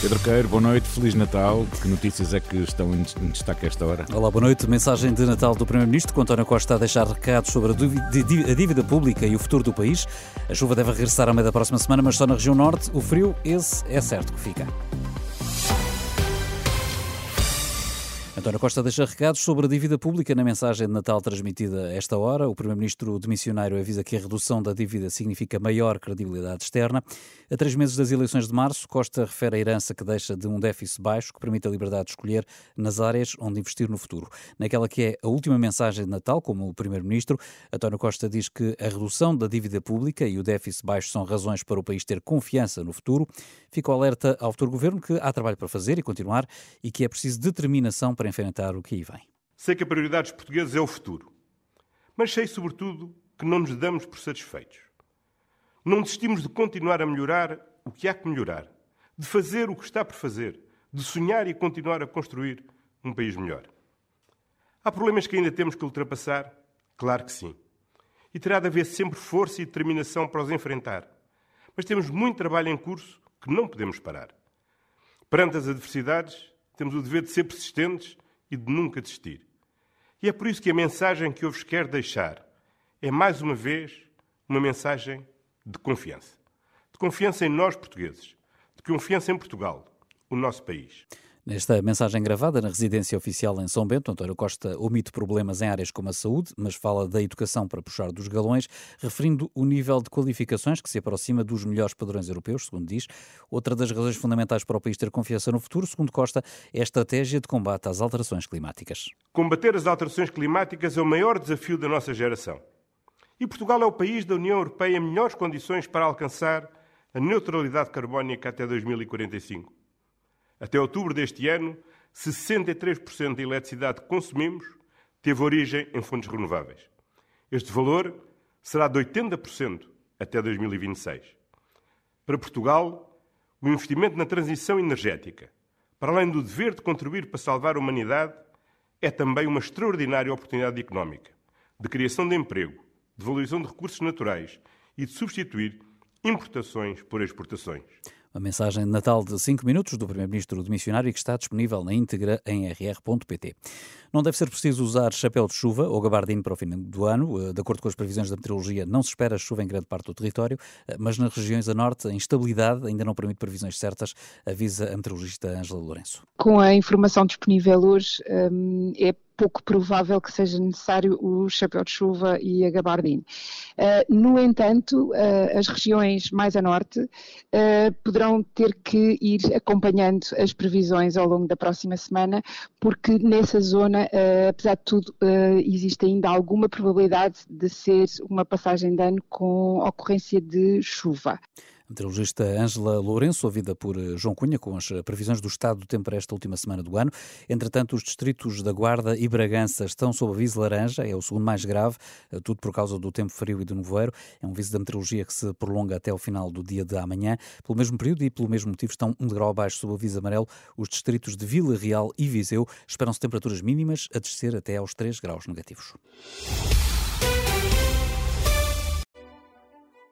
Pedro Queiro, boa noite, Feliz Natal. Que notícias é que estão em destaque a esta hora? Olá, boa noite. Mensagem de Natal do Primeiro-Ministro, com António Costa a deixar recados sobre a dívida pública e o futuro do país. A chuva deve regressar ao meio da próxima semana, mas só na região norte. O frio, esse é certo que fica. António Costa deixa recados sobre a dívida pública na mensagem de Natal transmitida a esta hora. O Primeiro-Ministro demissionário avisa que a redução da dívida significa maior credibilidade externa. A três meses das eleições de março, Costa refere a herança que deixa de um déficit baixo que permite a liberdade de escolher nas áreas onde investir no futuro. Naquela que é a última mensagem de Natal, como o Primeiro-Ministro, António Costa diz que a redução da dívida pública e o déficit baixo são razões para o país ter confiança no futuro. Fica o alerta ao futuro governo que há trabalho para fazer e continuar e que é preciso determinação para enfrentar o que aí vem. Sei que a prioridade dos portugueses é o futuro, mas sei, sobretudo, que não nos damos por satisfeitos. Não desistimos de continuar a melhorar o que há que melhorar, de fazer o que está por fazer, de sonhar e continuar a construir um país melhor. Há problemas que ainda temos que ultrapassar? Claro que sim. E terá de haver sempre força e determinação para os enfrentar. Mas temos muito trabalho em curso que não podemos parar. Perante as adversidades, temos o dever de ser persistentes e de nunca desistir. E é por isso que a mensagem que eu vos quero deixar é, mais uma vez, uma mensagem de confiança. De confiança em nós, portugueses. De confiança em Portugal, o nosso país. Nesta mensagem gravada na residência oficial em São Bento, António Costa omite problemas em áreas como a saúde, mas fala da educação para puxar dos galões, referindo o nível de qualificações que se aproxima dos melhores padrões europeus, segundo diz. Outra das razões fundamentais para o país ter confiança no futuro, segundo Costa, é a estratégia de combate às alterações climáticas. Combater as alterações climáticas é o maior desafio da nossa geração. E Portugal é o país da União Europeia em melhores condições para alcançar a neutralidade carbónica até 2045. Até outubro deste ano, 63% da eletricidade que consumimos teve origem em fontes renováveis. Este valor será de 80% até 2026. Para Portugal, o investimento na transição energética, para além do dever de contribuir para salvar a humanidade, é também uma extraordinária oportunidade económica, de criação de emprego, de valorização de recursos naturais e de substituir importações por exportações. Uma mensagem de Natal de 5 minutos do Primeiro-Ministro do Missionário que está disponível na íntegra em rr.pt. Não deve ser preciso usar chapéu de chuva ou gabardine para o fim do ano. Eh, de acordo com as previsões da meteorologia, não se espera chuva em grande parte do território, eh, mas nas regiões a norte a instabilidade ainda não permite previsões certas, avisa a meteorologista Ângela Lourenço. Com a informação disponível hoje, hum, é pouco provável que seja necessário o chapéu de chuva e a gabardine. Uh, no entanto, uh, as regiões mais a norte uh, poderão ter que ir acompanhando as previsões ao longo da próxima semana, porque nessa zona, apesar de tudo, existe ainda alguma probabilidade de ser uma passagem de ano com ocorrência de chuva. Meteorologista Ângela Lourenço, ouvida por eh, João Cunha, com as previsões do estado do tempo para esta última semana do ano. Entretanto, os distritos da Guarda e Bragança estão sob aviso laranja, é o segundo mais grave, eh, tudo por causa do tempo frio e do nevoeiro. É um aviso da meteorologia que se prolonga até o final do dia de amanhã. Pelo mesmo período e pelo mesmo motivo estão um degrau abaixo sob aviso amarelo os distritos de Vila Real e Viseu. Esperam-se temperaturas mínimas a descer até aos 3 graus negativos.